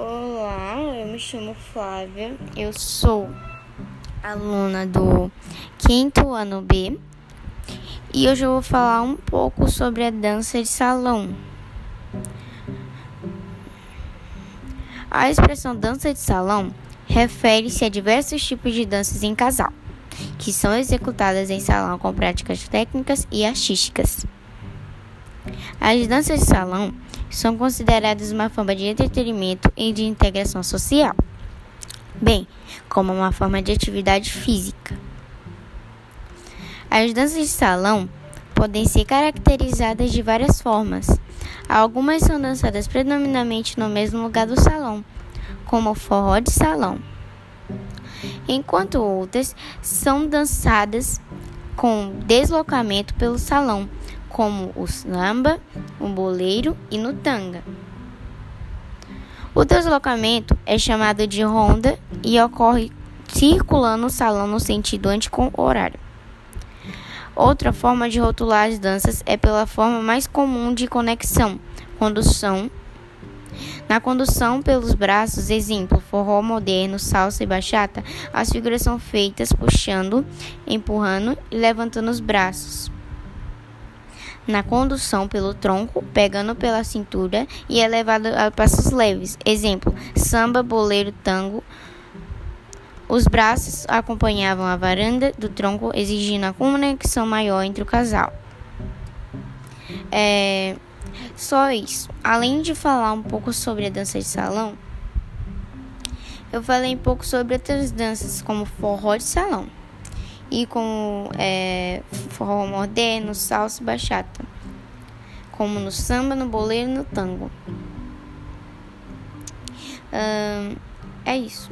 Olá, eu me chamo Flávia, eu sou aluna do quinto ano B e hoje eu vou falar um pouco sobre a dança de salão. A expressão dança de salão refere-se a diversos tipos de danças em casal, que são executadas em salão com práticas técnicas e artísticas. As danças de salão são consideradas uma forma de entretenimento e de integração social, bem como uma forma de atividade física. As danças de salão podem ser caracterizadas de várias formas. Algumas são dançadas predominantemente no mesmo lugar do salão, como o forró de salão, enquanto outras são dançadas com deslocamento pelo salão, como o samba, o boleiro e no tanga. O deslocamento é chamado de ronda e ocorre circulando o salão no sentido anti-horário. Outra forma de rotular as danças é pela forma mais comum de conexão, condução. Na condução pelos braços, exemplo, forró moderno, salsa e bachata, as figuras são feitas puxando, empurrando e levantando os braços na condução pelo tronco, pegando pela cintura e é levado a passos leves. Exemplo: samba, boleiro, tango. Os braços acompanhavam a varanda do tronco, exigindo a conexão maior entre o casal. É só isso. Além de falar um pouco sobre a dança de salão, eu falei um pouco sobre outras danças, como forró de salão e com é, forró moderno, salsa e bachata, como no samba, no boleiro e no tango. Hum, é isso.